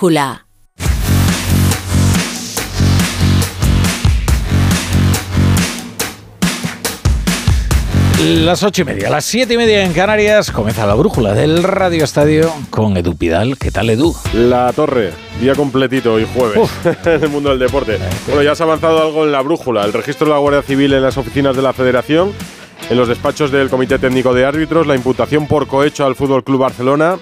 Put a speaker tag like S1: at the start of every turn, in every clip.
S1: brújula.
S2: Las ocho y media, las siete y media en Canarias, comienza la brújula del Radio Estadio con Edu Pidal. ¿Qué tal, Edu?
S3: La Torre, día completito y jueves en el mundo del deporte. Bueno, ya se ha avanzado algo en la brújula. El registro de la Guardia Civil en las oficinas de la Federación, en los despachos del Comité Técnico de Árbitros, la imputación por cohecho al Fútbol Club Barcelona.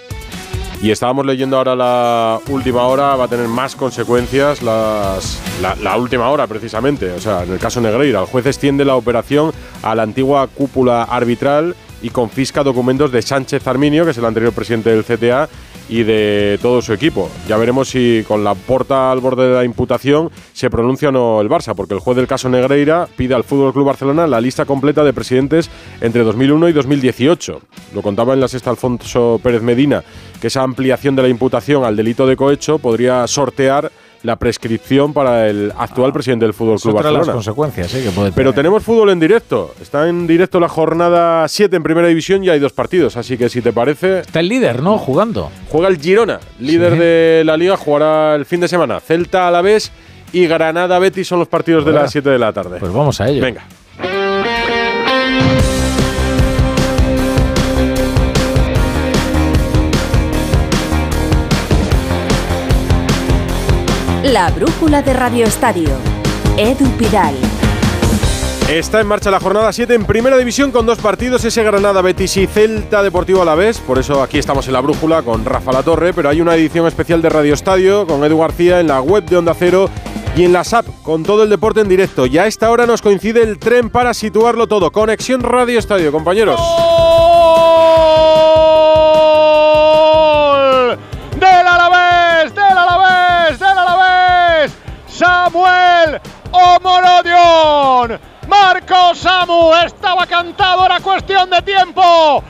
S3: Y estábamos leyendo ahora la última hora, va a tener más consecuencias las, la, la última hora precisamente. O sea, en el caso Negreira, el juez extiende la operación a la antigua cúpula arbitral y confisca documentos de Sánchez Arminio, que es el anterior presidente del CTA, y de todo su equipo. Ya veremos si con la porta al borde de la imputación se pronuncia o no el Barça, porque el juez del caso Negreira pide al Fútbol Club Barcelona la lista completa de presidentes entre 2001 y 2018. Lo contaba en la sexta Alfonso Pérez Medina, que esa ampliación de la imputación al delito de cohecho podría sortear la prescripción para el actual presidente del Fútbol Club
S2: de las
S3: Barcelona.
S2: consecuencias ¿eh? que puede
S3: Pero tenemos fútbol en directo. Está en directo la jornada 7 en Primera División y hay dos partidos. Así que si te parece,
S2: Está el líder, ¿no? Jugando.
S3: juega el Girona, líder
S2: Sí.
S3: de la liga, jugará el fin de semana. Celta a la vez y Granada Betis son los partidos de las 7 de la tarde.
S2: Pues vamos a ello.
S3: Venga.
S1: La brújula de Radio Estadio. Edu Pidal.
S3: Está en marcha la jornada 7 en Primera División con dos partidos, ese Granada Betis y Celta Deportivo a la vez. Por eso aquí estamos en la brújula con Rafa La Torre, pero hay una edición especial de Radio Estadio con Edu García en la web de Onda Cero y en la SAP con todo el deporte en directo. Y a esta hora nos coincide el tren para situarlo todo. Conexión Radio Estadio, compañeros.
S4: Omorodion! Marco Samu, estaba cantado, era cuestión de tiempo.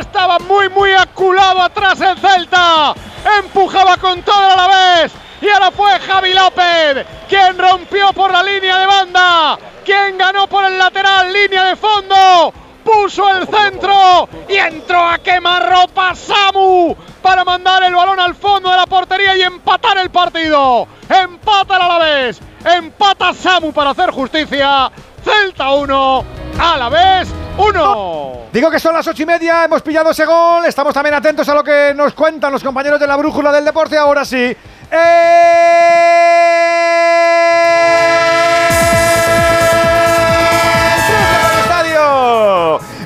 S4: Estaba muy, muy aculado atrás el Celta. Empujaba con todo el Alavés. Y ahora fue Javi López quien rompió por la línea de banda. Quien ganó por el lateral, línea de fondo puso el centro y entró a quemarropa Samu para mandar el balón al fondo de la portería y empatar el partido. Empata el Alavés, empata Samu para hacer justicia. Celta 1, Alavés 1.
S5: Digo que son las ocho y media, hemos pillado ese gol, estamos también atentos a lo que nos cuentan los compañeros de la brújula del deporte. Ahora sí.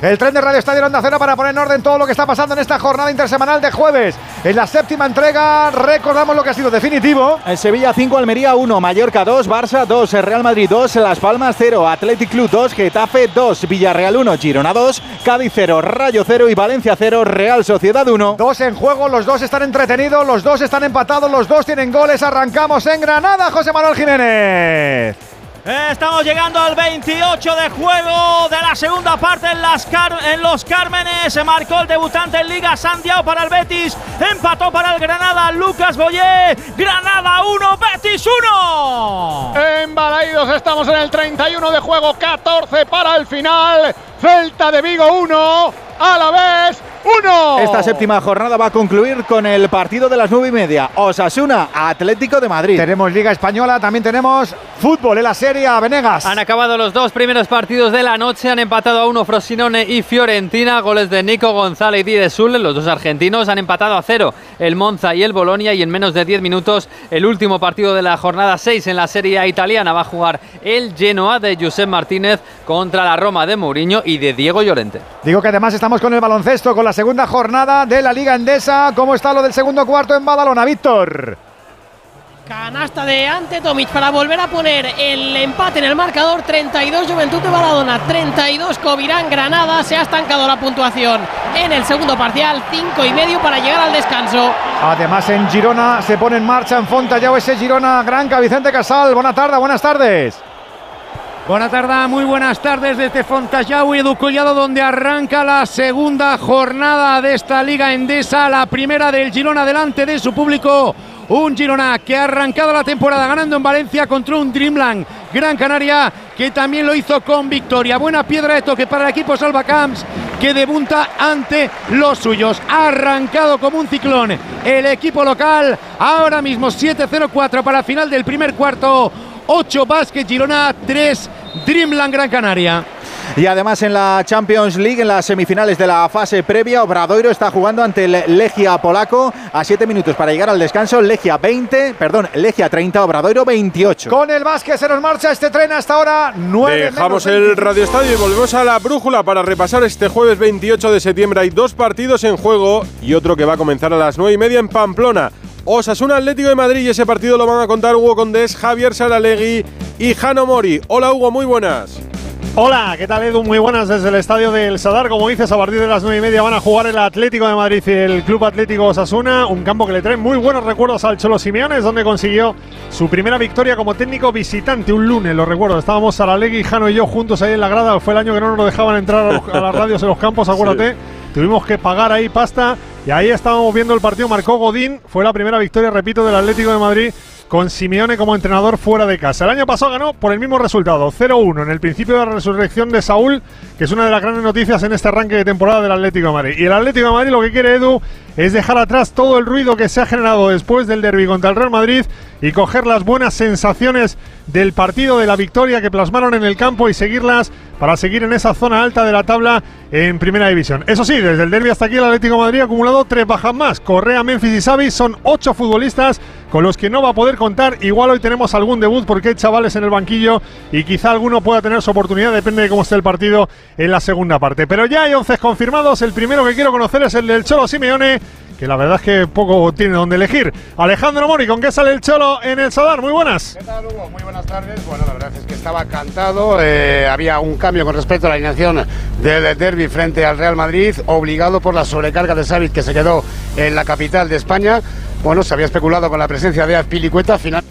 S5: El tren de Radio Estadio Onda Cero para poner en orden todo lo que está pasando en esta jornada intersemanal de jueves. En la séptima entrega recordamos lo que ha sido definitivo.
S6: En Sevilla 5, Almería 1, Mallorca 2, Barça 2, Real Madrid 2, Las Palmas 0, Athletic Club 2, Getafe 2, Villarreal 1, Girona 2, Cádiz 0, Rayo 0 y Valencia 0, Real Sociedad 1.
S5: Dos en juego, los dos están entretenidos, los dos están empatados, los dos tienen goles. Arrancamos en Granada, José Manuel Jiménez.
S7: Estamos llegando al 28 de juego de la segunda parte en, las Car- en los Cármenes. Se marcó el debutante en Liga Santiago para el Betis. Empató para el Granada Lucas Boyé. Granada 1, Betis 1.
S4: Embalaídos estamos en el 31 de juego, 14 para el final. Celta de Vigo 1, Alavés 1.
S6: Esta séptima jornada va a concluir con el partido de las 9 y media. Osasuna, Atlético de Madrid.
S5: Tenemos Liga Española, también tenemos fútbol en la Serie A, Venegas.
S8: Han acabado los dos primeros partidos de la noche, han empatado a uno Frosinone y Fiorentina, goles de Nico González y de Sul, los dos argentinos han empatado a cero el Monza y el Bolonia y en menos de 10 minutos el último partido de la jornada 6 en la Serie A italiana va a jugar el Genoa de Josep Martínez contra la Roma de Mourinho y de Diego Llorente.
S5: Digo que además estamos con el baloncesto, con la segunda jornada de la Liga Endesa. ¿Cómo está lo del segundo cuarto en Badalona, Víctor?
S9: Canasta de Ante Tomic para volver a poner el empate en el marcador. 32 Juventud de Baladona, 32 Covirán Granada. Se ha estancado la puntuación en el segundo parcial. 5 y medio para llegar al descanso.
S5: Además en Girona se pone en marcha en Fontallao ese Girona Granca. Vicente Casal, buena tarde, buenas tardes.
S10: Buenas tardes, muy buenas tardes desde Fontajau y Edu Collado, donde arranca la segunda jornada de esta Liga Endesa, la primera del Girona delante de su público. Un Girona que ha arrancado la temporada ganando en Valencia contra un Dreamland Gran Canaria que también lo hizo con victoria. Buena piedra de toque para el equipo Salvacamps que debunta ante los suyos. Ha arrancado como un ciclón el equipo local. Ahora mismo 7-0-4 para final del primer cuarto. 8 Basket Girona, 3 Dreamland Gran Canaria.
S6: Y además en la Champions League, en las semifinales de la fase previa, Obradoiro está jugando ante el Legia polaco a 7 minutos para llegar al descanso. Legia 20, perdón, Legia 30, Obradoiro 28.
S11: Con el básquet se nos marcha este tren hasta ahora 9
S3: Dejamos el Radio Estadio y volvemos a la brújula para repasar este jueves 28 de septiembre. Hay dos partidos en juego y otro que va a comenzar a las 9 y media en Pamplona. Osasuna Atlético de Madrid y ese partido lo van a contar Hugo Condés, Javier Saralegui y Jano Mori. Hola Hugo, muy buenas.
S12: Hola, ¿qué tal Edu? Muy buenas desde el estadio del Sadar. Como dices, a partir de las 9 y media van a jugar el Atlético de Madrid y el Club Atlético Osasuna, un campo que le trae muy buenos recuerdos al Cholo Simeones, donde consiguió su primera victoria como técnico visitante un lunes, lo recuerdo. Estábamos Saralegui, Jano y yo juntos ahí en la grada. Fue el año que no nos dejaban entrar a, los- a las radios en los campos, acuérdate. Tuvimos que pagar ahí pasta y ahí estábamos viendo el partido. Marcó Godín, fue la primera victoria, repito, del Atlético de Madrid con Simeone como entrenador fuera de casa. El año pasado ganó por el mismo resultado, 0-1 en el principio de la resurrección de Saúl, que es una de las grandes noticias en este arranque de temporada del Atlético de Madrid. Y el Atlético de Madrid lo que quiere Edu es dejar atrás todo el ruido que se ha generado después del derby contra el Real Madrid y coger las buenas sensaciones del partido de la victoria que plasmaron en el campo y seguirlas para seguir en esa zona alta de la tabla en primera división. Eso sí, desde el derby hasta aquí el Atlético Madrid ha acumulado tres bajas más. Correa, Memphis y Xavi son ocho futbolistas con los que no va a poder contar. Igual hoy tenemos algún debut porque hay chavales en el banquillo y quizá alguno pueda tener su oportunidad, depende de cómo esté el partido en la segunda parte. Pero ya hay once confirmados. El primero que quiero conocer es el del Cholo Simeone que la verdad es que poco tiene donde elegir. Alejandro Mori, ¿con qué sale el Cholo en el Sadar? Muy buenas.
S13: ¿Qué tal, Hugo? Muy buenas tardes. Bueno, la verdad es que estaba cantado. eh, había un cambio con respecto a la alineación del derby frente al Real Madrid, obligado por la sobrecarga de Savic que se quedó en la capital de España. Bueno, se había especulado con la presencia de Azpilicueta, final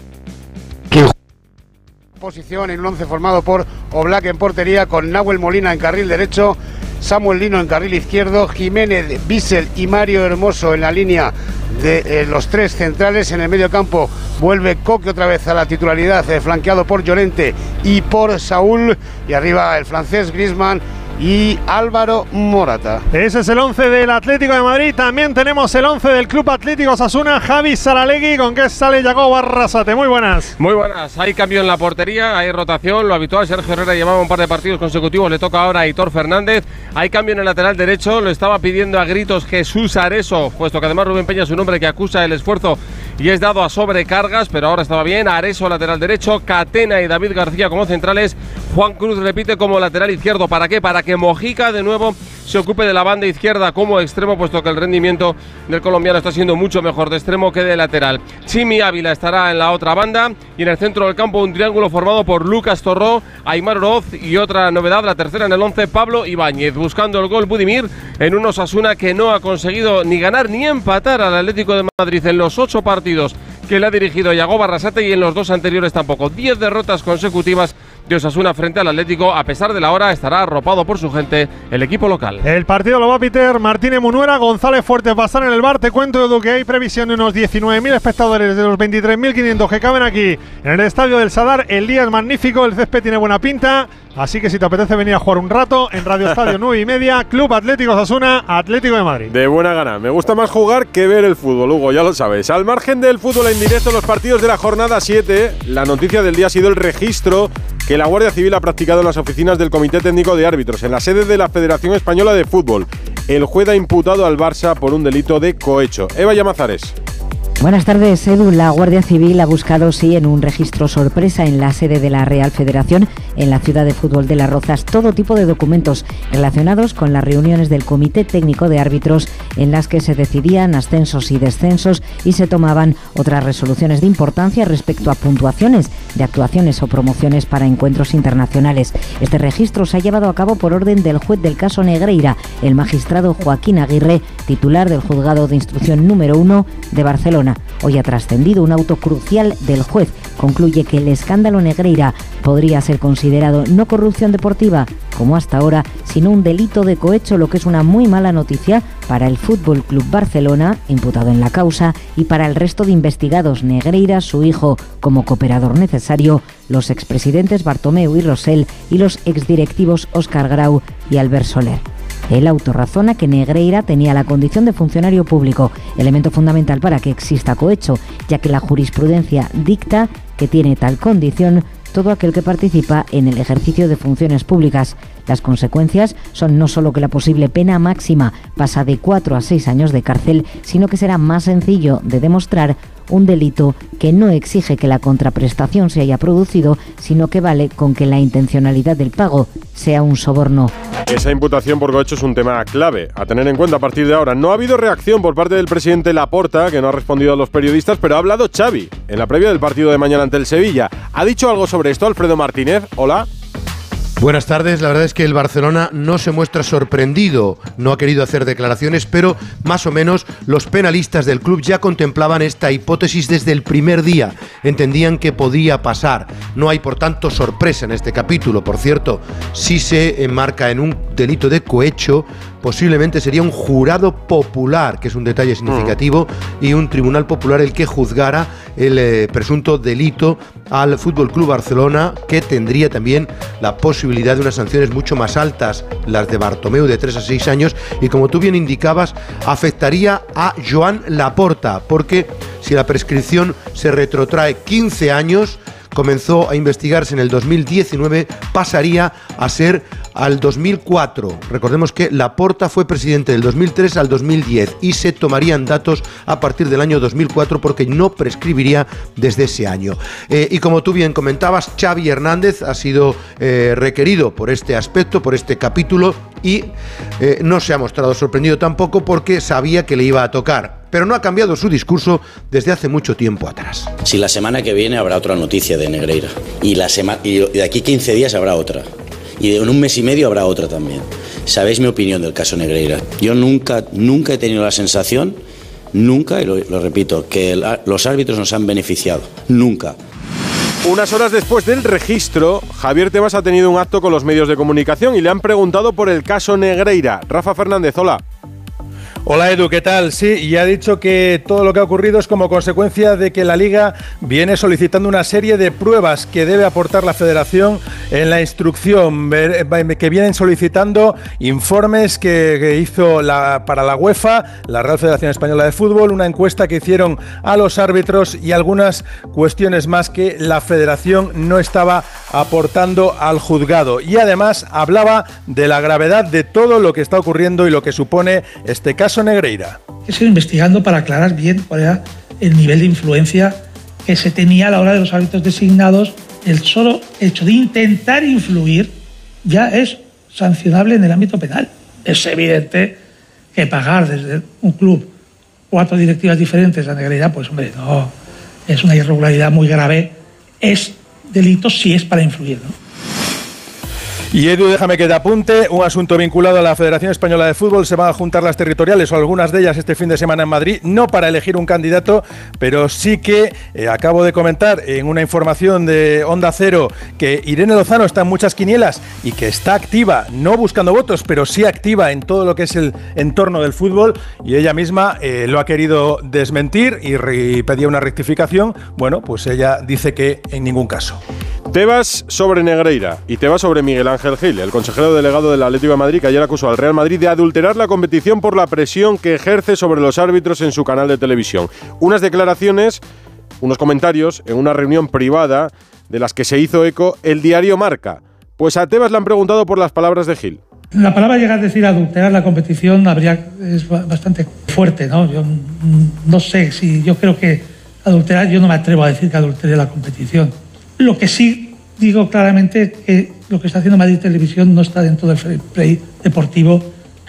S13: posición en un once formado por Oblak en portería, con Nahuel Molina en carril derecho, Samuel Lino en carril izquierdo, Jiménez, Bissell y Mario Hermoso en la línea de eh, los tres centrales. En el medio campo vuelve Coque otra vez a la titularidad, eh, flanqueado por Llorente y por Saúl. Y arriba el francés Grisman y Álvaro Morata.
S12: Ese es el 11 del Atlético de Madrid. También tenemos el 11 del Club Atlético Sasuna, Javi Saralegui. ¿Con qué sale Yago Barrasate? Muy buenas.
S14: Muy buenas, hay cambio en la portería, hay rotación, lo habitual, Sergio Herrera llevaba un par de partidos consecutivos, le toca ahora a Hitor Fernández, hay cambio en el lateral derecho, lo estaba pidiendo a gritos Jesús Areso, puesto que además Rubén Peña es un hombre que acusa el esfuerzo y es dado a sobrecargas, pero ahora estaba bien, Areso lateral derecho, Catena y David García como centrales, Juan Cruz repite como lateral izquierdo, ¿para qué? Para que Mojica de nuevo se ocupe de la banda izquierda como extremo, puesto que el rendimiento del colombiano está siendo mucho mejor de extremo que de lateral. Chimi Ávila estará en la otra banda y en el centro del campo un triángulo formado por Lucas Torró, Aymar Oroz y otra novedad, la tercera en el 11, Pablo Ibáñez, buscando el gol Budimir en un Osasuna que no ha conseguido ni ganar ni empatar al Atlético de Madrid en los ocho partidos que le ha dirigido Yago Barrasate y en los dos anteriores tampoco. Diez derrotas consecutivas de Osasuna frente al Atlético. A pesar de la hora, estará arropado por su gente el equipo local.
S12: El partido lo va a Peter Martínez Munuera, González Fuertes estar en el bar. Te cuento, Edu, que hay previsión de unos 19.000 espectadores de los 23.500 que caben aquí en el estadio del Sadar. El día es magnífico, el césped tiene buena pinta. Así que si te apetece venir a jugar un rato en Radio Estadio 9 y media, Club Atlético Sasuna, Atlético de Madrid.
S3: De buena gana. Me gusta más jugar que ver el fútbol, Hugo, ya lo sabes. Al margen del fútbol en directo, los partidos de la jornada 7, la noticia del día ha sido el registro que la Guardia Civil ha practicado en las oficinas del Comité Técnico de Árbitros, en la sede de la Federación Española de Fútbol. El juez ha imputado al Barça por un delito de cohecho. Eva Llamazares.
S15: Buenas tardes, Edu. La Guardia Civil ha buscado, sí, en un registro sorpresa en la sede de la Real Federación, en la ciudad de fútbol de Las Rozas, todo tipo de documentos relacionados con las reuniones del Comité Técnico de Árbitros en las que se decidían ascensos y descensos y se tomaban otras resoluciones de importancia respecto a puntuaciones de actuaciones o promociones para encuentros internacionales. Este registro se ha llevado a cabo por orden del juez del caso Negreira, el magistrado Joaquín Aguirre, titular del juzgado de instrucción número uno de Barcelona. Hoy ha trascendido un auto crucial del juez. Concluye que el escándalo Negreira podría ser considerado no corrupción deportiva, como hasta ahora, sino un delito de cohecho, lo que es una muy mala noticia para el Fútbol Club Barcelona, imputado en la causa, y para el resto de investigados, Negreira, su hijo, como cooperador necesario, los expresidentes Bartomeu y Rosell y los exdirectivos Óscar Grau y Albert Soler. El auto razona que Negreira tenía la condición de funcionario público, elemento fundamental para que exista cohecho, ya que la jurisprudencia dicta que tiene tal condición todo aquel que participa en el ejercicio de funciones públicas. Las consecuencias son no solo que la posible pena máxima pasa de 4 a 6 años de cárcel, sino que será más sencillo de demostrar un delito que no exige que la contraprestación se haya producido, sino que vale con que la intencionalidad del pago sea un soborno.
S3: Esa imputación por cohecho es un tema clave a tener en cuenta a partir de ahora. No ha habido reacción por parte del presidente Laporta, que no ha respondido a los periodistas, pero ha hablado Xavi en la previa del partido de mañana ante el Sevilla. ¿Ha dicho algo sobre esto Alfredo Martínez? Hola.
S16: Buenas tardes, la verdad es que el Barcelona no se muestra sorprendido, no ha querido hacer declaraciones, pero más o menos los penalistas del club ya contemplaban esta hipótesis desde el primer día, entendían que podía pasar. No hay por tanto sorpresa en este capítulo, por cierto, si se enmarca en un delito de cohecho, posiblemente sería un jurado popular, que es un detalle significativo, y un tribunal popular el que juzgara el eh, presunto delito al Fútbol Club Barcelona, que tendría también la posibilidad de unas sanciones mucho más altas, las de Bartomeu de 3 a 6 años, y como tú bien indicabas, afectaría a Joan Laporta, porque si la prescripción se retrotrae 15 años, comenzó a investigarse en el 2019, pasaría a ser al 2004. Recordemos que Laporta fue presidente del 2003 al 2010 y se tomarían datos a partir del año 2004 porque no prescribiría desde ese año. Eh, y como tú bien comentabas, Xavi Hernández ha sido eh, requerido por este aspecto, por este capítulo y eh, no se ha mostrado sorprendido tampoco porque sabía que le iba a tocar. Pero no ha cambiado su discurso desde hace mucho tiempo atrás.
S17: Si la semana que viene habrá otra noticia de Negreira y, la y de aquí 15 días habrá otra y en un mes y medio habrá otra también. Sabéis mi opinión del caso Negreira. Yo nunca, nunca he tenido la sensación, nunca, y lo, repito, que los árbitros nos han beneficiado. Nunca.
S3: Unas horas después del registro, Javier Tebas ha tenido un acto con los medios de comunicación y le han preguntado por el caso Negreira. Rafa Fernández, hola.
S18: Hola Edu, ¿qué tal? Sí, y ha dicho que todo lo que ha ocurrido es como consecuencia de que la liga viene solicitando una serie de pruebas que debe aportar la federación en la instrucción, que vienen solicitando informes que, hizo para la UEFA, la Real Federación Española de Fútbol, una encuesta que hicieron a los árbitros y algunas cuestiones más que la federación no estaba aportando al juzgado. Y además hablaba de la gravedad de todo lo que está ocurriendo y lo que supone este caso Negreira.
S19: He sido investigando para aclarar bien cuál era el nivel de influencia que se tenía a la hora de los hábitos designados. El solo hecho de intentar influir ya es sancionable en el ámbito penal. Es evidente que pagar desde un club cuatro directivas diferentes a Negreira, pues hombre, no, es una irregularidad muy grave. Es delito si es para influir, ¿no?
S18: Y Edu, déjame que te apunte, un asunto vinculado a la Federación Española de Fútbol, se van a juntar las territoriales o algunas de ellas este fin de semana en Madrid, no para elegir un candidato, pero sí que eh, acabo de comentar en una información de Onda Cero que Irene Lozano está en muchas quinielas y que está activa, no buscando votos, pero sí activa en todo lo que es el entorno del fútbol y ella misma eh, lo ha querido desmentir y, y pedía una rectificación. Bueno, pues ella dice que en ningún caso.
S3: Tebas sobre Negreira y Tebas sobre Miguel Ángel Gil, el consejero delegado del Atlético de Madrid que ayer acusó al Real Madrid de adulterar la competición por la presión que ejerce sobre los árbitros en su canal de televisión. Unas declaraciones, unos comentarios en una reunión privada de las que se hizo eco el diario Marca. Pues a Tebas le han preguntado por las palabras de Gil.
S19: La palabra llegar a decir adulterar la competición habría, es bastante fuerte, ¿no? Yo no sé si yo creo que adulterar, yo no me atrevo a decir que adulteré la competición lo que sí digo claramente que lo que está haciendo Madrid Televisión no está dentro del free play deportivo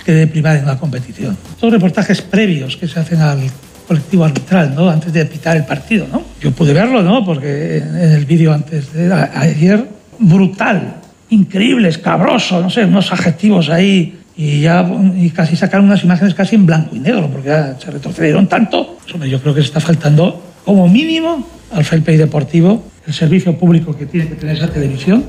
S19: que debe primar en la competición. Son reportajes previos que se hacen al colectivo arbitral, ¿no? Antes de pitar el partido, ¿no? Yo pude verlo, ¿no? Porque en el vídeo antes de ayer, brutal, increíble, escabroso, no sé, unos adjetivos ahí y ya y casi sacaron unas imágenes casi en blanco y negro porque ya se retrocedieron tanto. Yo creo que se está faltando como mínimo al fair play deportivo el servicio público que tiene que tener esa televisión.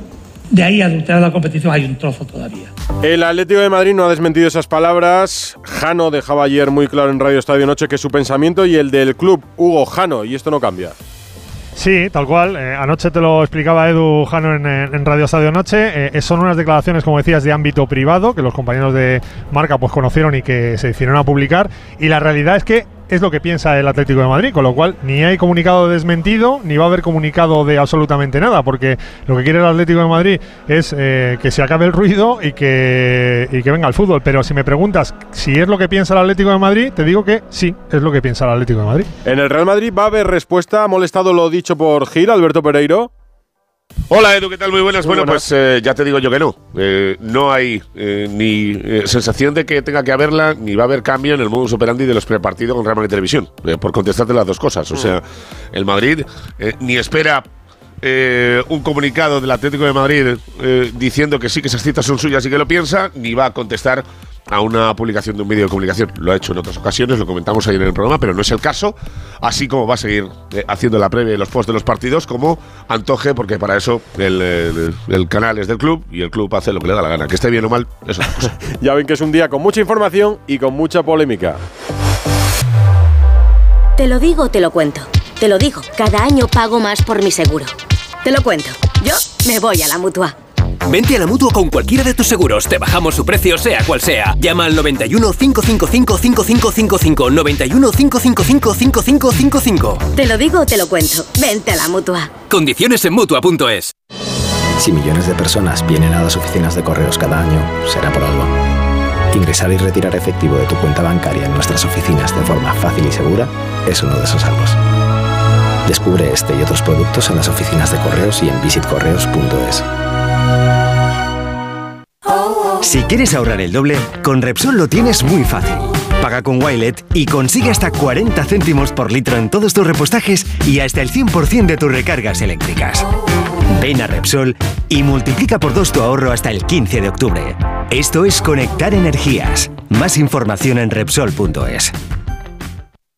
S19: De ahí a adulterar la competición hay un trozo todavía.
S3: El Atlético de Madrid no ha desmentido esas palabras. Jano dejaba ayer muy claro en Radio Estadio Noche que su pensamiento y el del club Hugo Jano, y esto no cambia.
S12: Sí, tal cual. Eh, anoche te lo explicaba Edu Jano en, Radio Estadio Noche. Eh, son unas declaraciones, como decías, de ámbito privado que los compañeros de marca pues conocieron y que se decidieron a publicar. Y la realidad es que es lo que piensa el Atlético de Madrid, con lo cual ni hay comunicado desmentido, ni va a haber comunicado de absolutamente nada, porque lo que quiere el Atlético de Madrid es eh, que se acabe el ruido y que, y que venga el fútbol. Pero si me preguntas si es lo que piensa el Atlético de Madrid, te digo que sí, es lo que piensa el Atlético de Madrid.
S3: En el Real Madrid va a haber respuesta, ha molestado lo dicho por Gil, Alberto Pereiro.
S20: Hola Edu, ¿qué tal? Muy buenas. bueno, pues eh, ya te digo yo que no. Eh, no hay eh, ni sensación de que tenga que haberla, ni va a haber cambio en el modus operandi de los prepartidos con Real Madrid Televisión. por contestarte las dos cosas. O sea, el Madrid ni espera un comunicado del Atlético de Madrid diciendo que sí, que esas citas son suyas y que lo piensa, ni va a contestar a una publicación de un medio de comunicación. Lo ha hecho en otras ocasiones, lo comentamos ayer en el programa, pero no es el caso. Así como va a seguir eh, haciendo la previa y los posts de los partidos como antoje, porque para eso el, canal es del club y el club hace lo que le da la gana. Que esté bien o mal, eso es
S3: ya ven que es un día con mucha información y con mucha polémica.
S1: Te lo digo, te lo cuento. Te lo digo, cada año pago más por mi seguro. Te lo cuento. Yo me voy a la mutua.
S21: Vente a la mutua con cualquiera de tus seguros. Te bajamos su precio, sea cual sea. Llama al 91 555 5555. 91 555 5555.
S1: Te lo digo o te lo cuento. Vente a la mutua.
S21: Condiciones en mutua.es.
S22: Si millones de personas vienen a las oficinas de correos cada año, será por algo. Ingresar y retirar efectivo de tu cuenta bancaria en nuestras oficinas de forma fácil y segura es uno de esos algo. Descubre este y otros productos en las oficinas de correos y en visitcorreos.es.
S23: Si quieres ahorrar el doble, con Repsol lo tienes muy fácil. Paga con Wilet y consigue hasta 40 céntimos por litro en todos tus repostajes y hasta el 100% de tus recargas eléctricas. Ven a Repsol y multiplica por dos tu ahorro hasta el 15 de octubre. Esto es Conectar Energías. Más información en Repsol.es.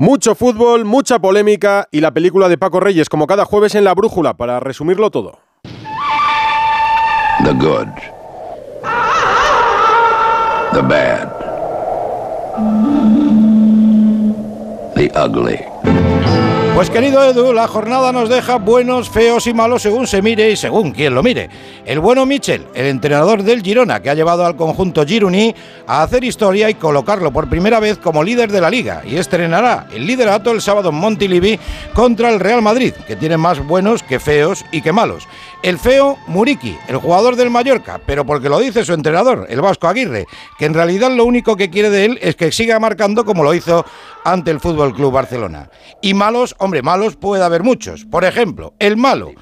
S3: Mucho fútbol, mucha polémica y la película de Paco Reyes, como cada jueves en La Brújula, para resumirlo todo.
S24: The good. The bad. The ugly.
S11: Pues querido Edu, la jornada nos deja buenos, feos y malos según se mire y según quien lo mire. El bueno Michel, el entrenador del Girona, que ha llevado al conjunto Gironí a hacer historia y colocarlo por primera vez como líder de la liga y estrenará el liderato el sábado en Montilivi contra el Real Madrid, que tiene más buenos que feos y que malos. El feo Muriki, el jugador del Mallorca, pero porque lo dice su entrenador, el Vasco Aguirre, que en realidad lo único que quiere de él es que siga marcando como lo hizo ante el Fútbol Club Barcelona. Y malos, hombre, malos puede haber muchos. Por ejemplo, el malo.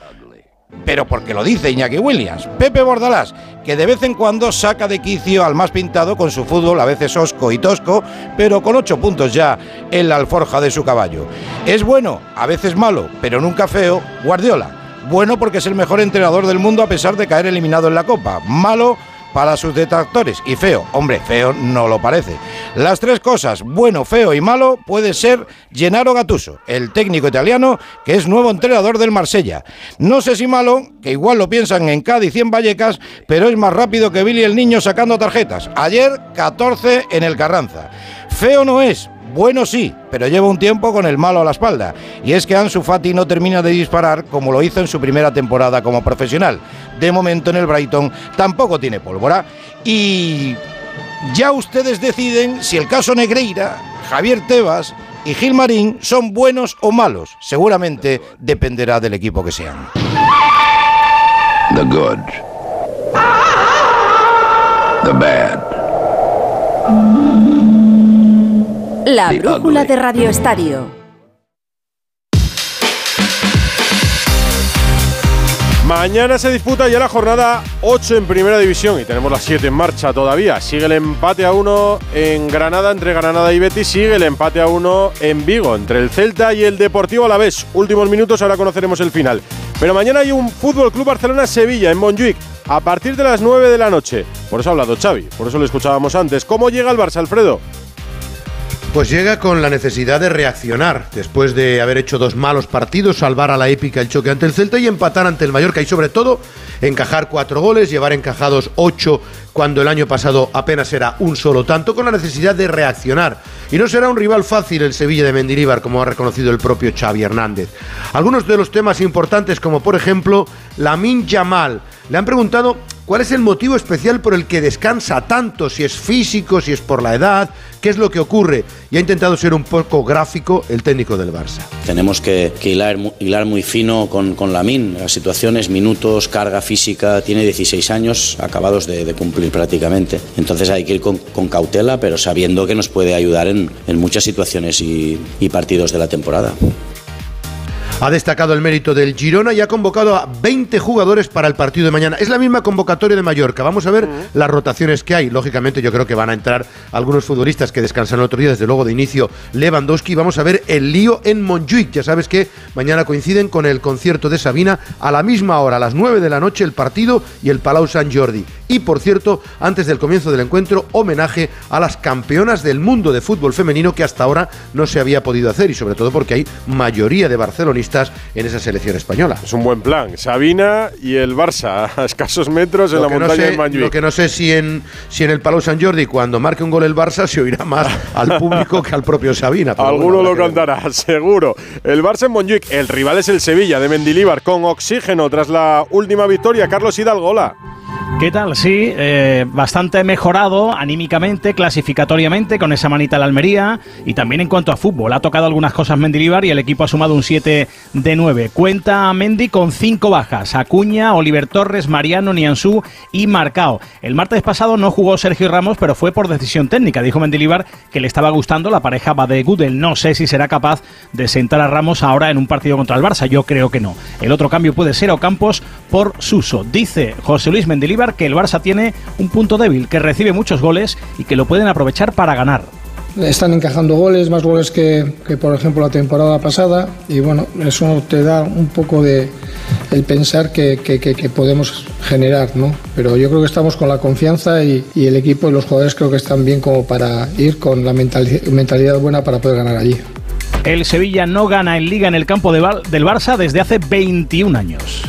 S11: Pero porque lo dice Iñaki Williams, Pepe Bordalás, que de vez en cuando saca de quicio al más pintado con su fútbol, a veces osco y tosco, pero con ocho puntos ya en la alforja de su caballo. Es bueno, a veces malo, pero nunca feo, Guardiola. Bueno porque es el mejor entrenador del mundo a pesar de caer eliminado en la Copa. Malo para sus detractores. Y feo, hombre, feo no lo parece. Las tres cosas, bueno, feo y malo, puede ser Gennaro Gattuso, el técnico italiano que es nuevo entrenador del Marsella. No sé si malo, que igual lo piensan en Cádiz y en Vallecas, pero es más rápido que Billy el niño sacando tarjetas. Ayer 14 en el Carranza. Feo no es, bueno sí, pero lleva un tiempo con el malo a la espalda. Y es que Ansu Fati no termina de disparar como lo hizo en su primera temporada como profesional. De momento en el Brighton tampoco tiene pólvora. Y ya ustedes deciden si el caso Negreira, Javier Tebas y Gil Marín son buenos o malos. Seguramente dependerá del equipo que sean.
S24: The good. The bad.
S25: La brújula de Radio Estadio.
S3: Mañana se disputa ya la jornada 8 en Primera División y tenemos las 7 en marcha todavía. Sigue el empate a 1 en Granada entre Granada y Betis, sigue el empate a 1 en Vigo entre el Celta y el Deportivo Alavés. Últimos minutos, ahora conoceremos el final. Pero mañana hay un Fútbol Club Barcelona-Sevilla en Montjuic a partir de las 9 de la noche. Por eso ha hablado Xavi, por eso lo escuchábamos antes. ¿Cómo llega el Barça, Alfredo?
S16: Pues llega con la necesidad de reaccionar después de haber hecho dos malos partidos, salvar a la épica el choque ante el Celta y empatar ante el Mallorca y sobre todo encajar cuatro goles, llevar encajados ocho cuando el año pasado apenas era un solo tanto, con la necesidad de reaccionar. Y no será un rival fácil el Sevilla de Mendilibar, como ha reconocido el propio Xavi Hernández. Algunos de los temas importantes, como por ejemplo Lamin Yamal, le han preguntado cuál es el motivo especial por el que descansa tanto, si es físico, si es por la edad, qué es lo que ocurre. Y ha intentado ser un poco gráfico el técnico del Barça.
S17: Tenemos que, hilar, mu- hilar muy fino con, con Lamin. Las situaciones, minutos, carga física. Tiene 16 años acabados de, cumplir prácticamente. Entonces hay que ir con, cautela, pero sabiendo que nos puede ayudar en, muchas situaciones y partidos de la temporada.
S16: Ha destacado el mérito del Girona y ha convocado a 20 jugadores para el partido de mañana. Es la misma convocatoria de Mallorca. Vamos a ver las rotaciones que hay. Lógicamente yo creo que van a entrar algunos futbolistas que descansan el otro día, desde luego de inicio Lewandowski. Vamos a ver el lío en Montjuic. Ya sabes que mañana coinciden con el concierto de Sabina a la misma hora, a las 9 de la noche, el partido y el Palau Sant Jordi. Y por cierto, antes del comienzo del encuentro, homenaje a las campeonas del mundo de fútbol femenino que hasta ahora no se había podido hacer y sobre todo porque hay mayoría de barcelonistas en esa selección española.
S3: Es un buen plan. Sabina y el Barça a escasos metros en
S16: Lo
S3: la
S16: no
S3: montaña
S16: sé,
S3: de
S16: lo que no sé si en, si en el Palau Sant Jordi cuando marque un gol el Barça se oirá más al público que al propio Sabina.
S3: Alguno lo cantará, seguro. El Barça en Montjuic, el rival es el Sevilla de Mendilíbar con oxígeno tras la última victoria. Carlos Hidalgo, hola.
S26: ¿Qué tal? Sí, eh, bastante mejorado anímicamente, clasificatoriamente, con esa manita a la Almería y también en cuanto a fútbol. Ha tocado algunas cosas Mendilibar y el equipo ha sumado un 7 de 9. Cuenta Mendy con cinco bajas: Acuña, Oliver Torres, Mariano, Nianzú y Marcao. El martes pasado no jugó Sergio Ramos, pero fue por decisión técnica. Dijo Mendilibar que le estaba gustando la pareja de Gudel. No sé si será capaz de sentar a Ramos ahora en un partido contra el Barça. Yo creo que no. El otro cambio puede ser Ocampos por Suso. Dice José Luis Mendilibar que el Barça tiene un punto débil, que recibe muchos goles y que lo pueden aprovechar para ganar.
S27: Están encajando goles, más goles que, que, por ejemplo la temporada pasada y bueno, eso te da un poco de el pensar que, que, que podemos generar, ¿no? Pero yo creo que estamos con la confianza y, y, el equipo y los jugadores creo que están bien como para ir con la mentalidad buena para poder ganar allí.
S26: El Sevilla no gana en liga en el campo de del Barça desde hace 21 años.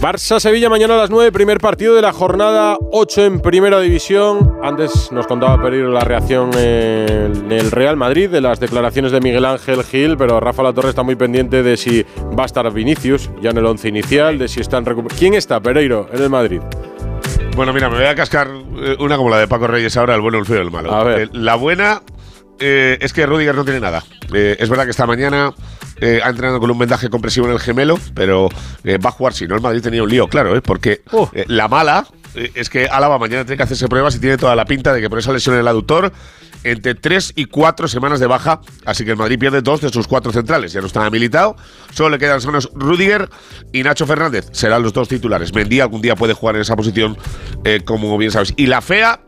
S3: Barça-Sevilla mañana a las 9, primer partido de la jornada 8 en Primera División. Antes nos contaba Pereiro la reacción en el Real Madrid de las declaraciones de Miguel Ángel Gil, pero Rafa La Torre está muy pendiente de si va a estar Vinicius ya en el once inicial, de si están ¿Quién está, Pereiro, en el Madrid?
S20: Bueno, mira, me voy a cascar eh, una como la de Paco Reyes ahora, el bueno, el feo y el malo.
S3: A ver.
S20: Eh, la buena eh, es que Rudiger no tiene nada. Eh, es verdad que esta mañana eh, ha entrenado con un vendaje compresivo en el gemelo, pero eh, va a jugar si no. El Madrid tenía un lío, claro, ¿eh? porque eh, la mala es que Álava mañana tiene que hacerse pruebas y tiene toda la pinta de que por esa lesión en el aductor entre 3 y 4 semanas de baja, así que el Madrid pierde dos de sus cuatro centrales. Ya no están habilitados, solo le quedan sanos Rudiger y Nacho Fernández. Serán los dos titulares. Mendy algún día puede jugar en esa posición, eh, como bien sabes. Y la fea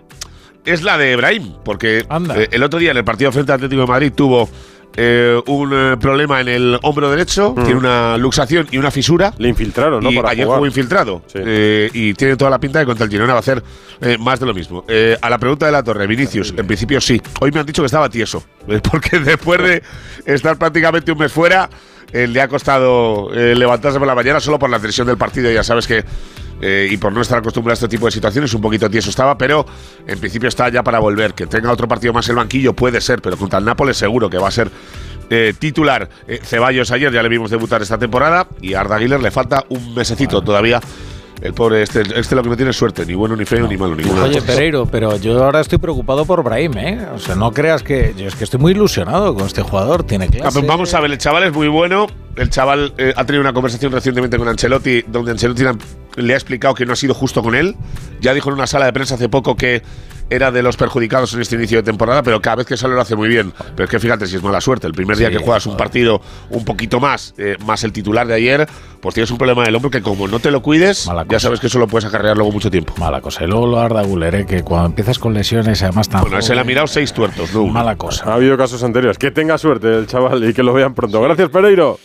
S20: es la de Ebrahim, porque eh, el otro día en el partido frente al Atlético de Madrid tuvo eh, un eh, problema en el hombro derecho,
S3: Mm.
S20: tiene una luxación y una fisura.
S3: Le infiltraron, ¿no?
S20: Y
S3: Para
S20: ayer
S3: jugar.
S20: jugó infiltrado. Eh, y tiene toda la pinta de que contra el Girona va a hacer más de lo mismo. A la pregunta de la Torre, Vinicius, en principio sí. Hoy me han dicho que estaba tieso. Porque después de estar prácticamente un mes fuera, eh, le ha costado eh, levantarse por la mañana solo por la tensión del partido. Ya sabes que. eh, y por no estar acostumbrado a este tipo de situaciones, un poquito tieso estaba, pero en principio está ya para volver. Que tenga otro partido más el banquillo puede ser, pero contra el Nápoles seguro que va a ser eh, titular. Eh, Ceballos ayer ya le vimos debutar esta temporada y a Arda Güler le falta un mesecito todavía El pobre, este, este lo que no tiene suerte, ni bueno, ni feo, ni malo, ninguno.
S2: Oye, Pereiro, pero yo ahora estoy preocupado por Brahim, ¿eh? O sea, no creas que. Yo es que estoy muy ilusionado con este jugador, tiene clase.
S20: Vamos a ver, el chaval es muy bueno. El chaval eh, ha tenido una conversación recientemente con Ancelotti, donde Ancelotti le ha explicado que no ha sido justo con él. Ya dijo en una sala de prensa hace poco que era de los perjudicados en este inicio de temporada, pero cada vez que sale lo hace muy bien. Pero es que fíjate si es mala suerte. El primer día
S2: Sí,
S20: que juegas un partido un poquito más, eh, más el titular de ayer, pues tienes un problema del hombro que como no te lo cuides, ya sabes que eso lo puedes acarrear luego mucho tiempo.
S2: Mala cosa. Y luego lo Arda Güler, ¿eh? que cuando empiezas con lesiones, además tan.
S20: Bueno, se le ha mirado seis tuertos, ¿no?
S2: Mala cosa.
S3: Ha habido casos anteriores. Que tenga suerte el chaval y que lo vean pronto. Gracias, Pereiro.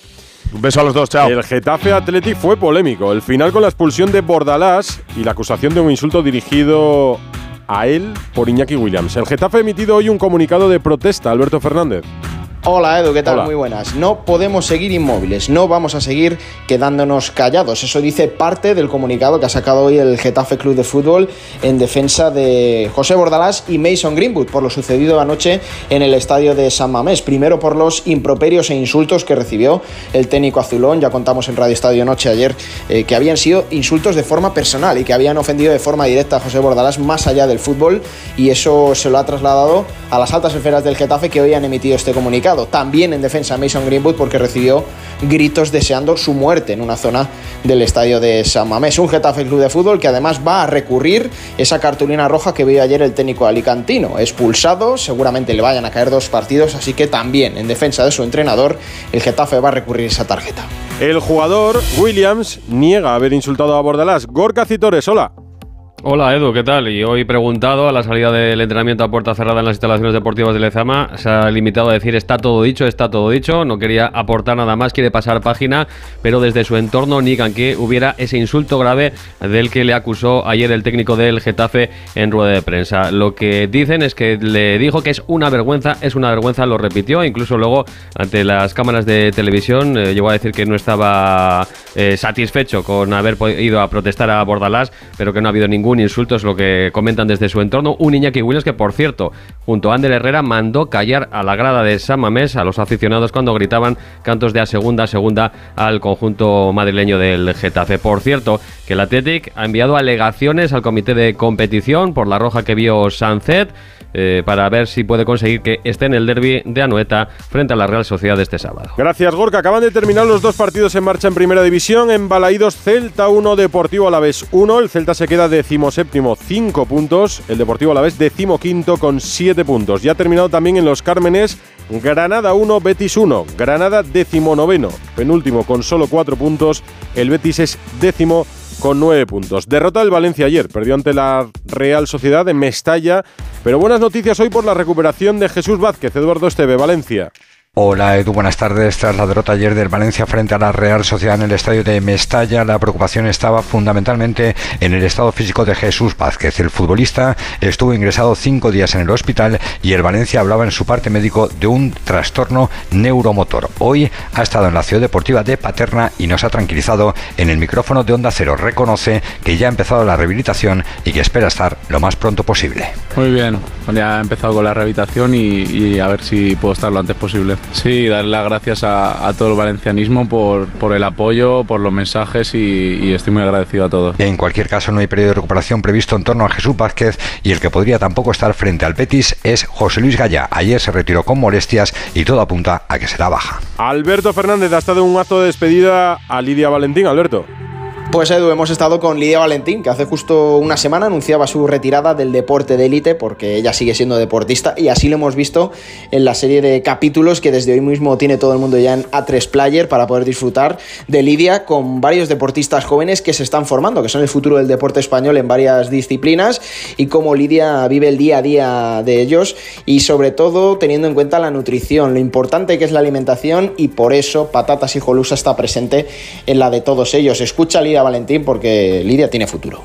S20: Un beso a los dos, chao.
S3: El Getafe Athletic fue polémico. El final con la expulsión de Bordalás y la acusación de un insulto dirigido a él por Iñaki Williams. El Getafe ha emitido hoy un comunicado de protesta, Alberto Fernández.
S28: Hola Edu, ¿qué tal?
S3: Hola.
S28: Muy buenas. No podemos seguir inmóviles, no vamos a seguir quedándonos callados. Eso dice parte del comunicado que ha sacado hoy el Getafe Club de Fútbol en defensa de José Bordalás y Mason Greenwood por lo sucedido anoche en el estadio de San Mamés. Primero por los improperios e insultos que recibió el técnico azulón. Ya contamos en Radio Estadio Noche ayer eh, que habían sido insultos de forma personal y que habían ofendido de forma directa a José Bordalás más allá del fútbol y eso se lo ha trasladado a las altas esferas del Getafe que hoy han emitido este comunicado. También en defensa Mason Greenwood porque recibió gritos deseando su muerte en una zona del estadio de San Mamés. Un Getafe Club de Fútbol que además va a recurrir esa cartulina roja que vio ayer el técnico alicantino. Expulsado, seguramente le vayan a caer dos partidos, así que también en defensa de su entrenador el Getafe va a recurrir esa tarjeta.
S3: El jugador Williams niega haber insultado a Bordalás. Gorka Citores, hola.
S29: Hola Edu, ¿qué tal? Y hoy preguntado a la salida del entrenamiento a puerta cerrada en las instalaciones deportivas de Lezama, se ha limitado a decir está todo dicho, está todo dicho, no quería aportar nada más, quiere pasar página, pero desde su entorno niegan que hubiera ese insulto grave del que le acusó ayer el técnico del Getafe en rueda de prensa. Lo que dicen es que le dijo que es una vergüenza, es una vergüenza, lo repitió, incluso luego ante las cámaras de televisión eh, llegó a decir que no estaba eh, satisfecho con haber ido a protestar a Bordalás, pero que no ha habido ningún insulto, es lo que comentan desde su entorno. Un Iñaki Williams que, por cierto, junto a Ander Herrera, mandó callar a la grada de San Mamés a los aficionados cuando gritaban cantos de a segunda, a segunda al conjunto madrileño del Getafe. Por cierto, que el Athletic ha enviado alegaciones al comité de competición por la roja que vio Sancet eh, para ver si puede conseguir que esté en el derby de Anoeta frente a la Real Sociedad este sábado.
S3: Gracias, Gorka. Acaban de terminar los dos partidos en marcha en Primera División. En Balaídos, Celta 1, Deportivo Alavés 1. El Celta se queda decimoséptimo, 5 puntos. El Deportivo Alavés decimoquinto con 7 puntos. Ya ha terminado también en los Cármenes. Granada 1, Betis 1. Granada decimonoveno, penúltimo con solo 4 puntos. El Betis es décimo con 9 puntos. Derrota del Valencia ayer, perdió ante la Real Sociedad en Mestalla. Pero buenas noticias hoy por la recuperación de Jesús Vázquez, Eduardo Esteve, Valencia.
S30: Hola Edu, buenas tardes. Tras la derrota ayer del Valencia frente a la Real Sociedad en el estadio de Mestalla, la preocupación estaba fundamentalmente en el estado físico de Jesús Vázquez. El futbolista estuvo ingresado cinco días en el hospital y el Valencia hablaba en su parte médico de un trastorno neuromotor. Hoy ha estado en la ciudad deportiva de Paterna y nos ha tranquilizado en el micrófono de Onda Cero. Reconoce que ya ha empezado la rehabilitación y que espera estar lo más pronto posible.
S31: Muy bien, ya he empezado con la rehabilitación y a ver si puedo estar lo antes posible. Sí, darle las gracias a, a todo el valencianismo por, por el apoyo, por los mensajes y, y estoy muy agradecido a todos.
S30: En cualquier caso, no hay periodo de recuperación previsto en torno a Jesús Vázquez y el que podría tampoco estar frente al Betis es José Luis Gaya. Ayer se retiró con molestias y todo apunta a que será baja.
S3: Alberto Fernández ha estado en un acto de despedida a Lidia Valentín. Alberto.
S28: Pues Edu, hemos estado con Lidia Valentín, que hace justo una semana anunciaba su retirada del deporte de élite, porque ella sigue siendo deportista, y así lo hemos visto en la serie de capítulos que desde hoy mismo tiene todo el mundo ya en A3 Player para poder disfrutar de Lidia con varios deportistas jóvenes que se están formando, que son el futuro del deporte español en varias disciplinas, y cómo Lidia vive el día a día de ellos, y sobre todo teniendo en cuenta la nutrición, lo importante que es la alimentación, y por eso Patatas y Jolusa está presente en la de todos ellos. Escucha Lidia Valentín porque Lidia tiene futuro.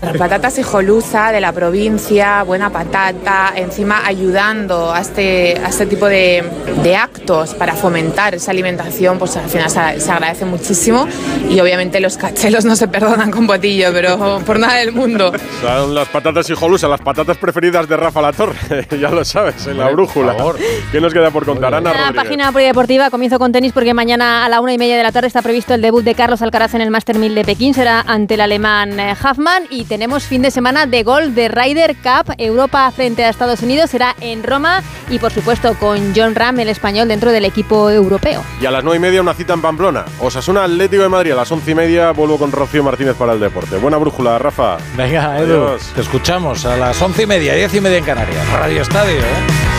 S32: Patatas hijolusa de la provincia, buena patata, encima ayudando a este, a este tipo de, de actos para fomentar esa alimentación, pues al final se, se agradece muchísimo y obviamente los cachelos no se perdonan con botillo, pero por nada del mundo.
S3: Son las patatas hijolusa, las patatas preferidas de Rafa La Torre, ya lo sabes, en la brújula. ¿Qué nos queda por contar, Ana
S33: La página polideportiva comienzo con tenis porque mañana a la una y media de la tarde está previsto el debut de Carlos Alcaraz en el Master 1000 de Pekín. Será ante el alemán eh, Huffman y tenemos fin de semana de gol de Ryder Cup. Europa frente a Estados Unidos será en Roma y por supuesto con John Ram, el español, dentro del equipo europeo.
S3: Y a las nueve y media una cita en Pamplona. Osasuna Atlético de Madrid a las once y media vuelvo con Rocío Martínez para el deporte. Buena brújula, Rafa.
S2: Venga, Edu,
S3: Adiós.
S2: te escuchamos a las once y media, diez y media en Canarias. Radio Estadio, ¿eh?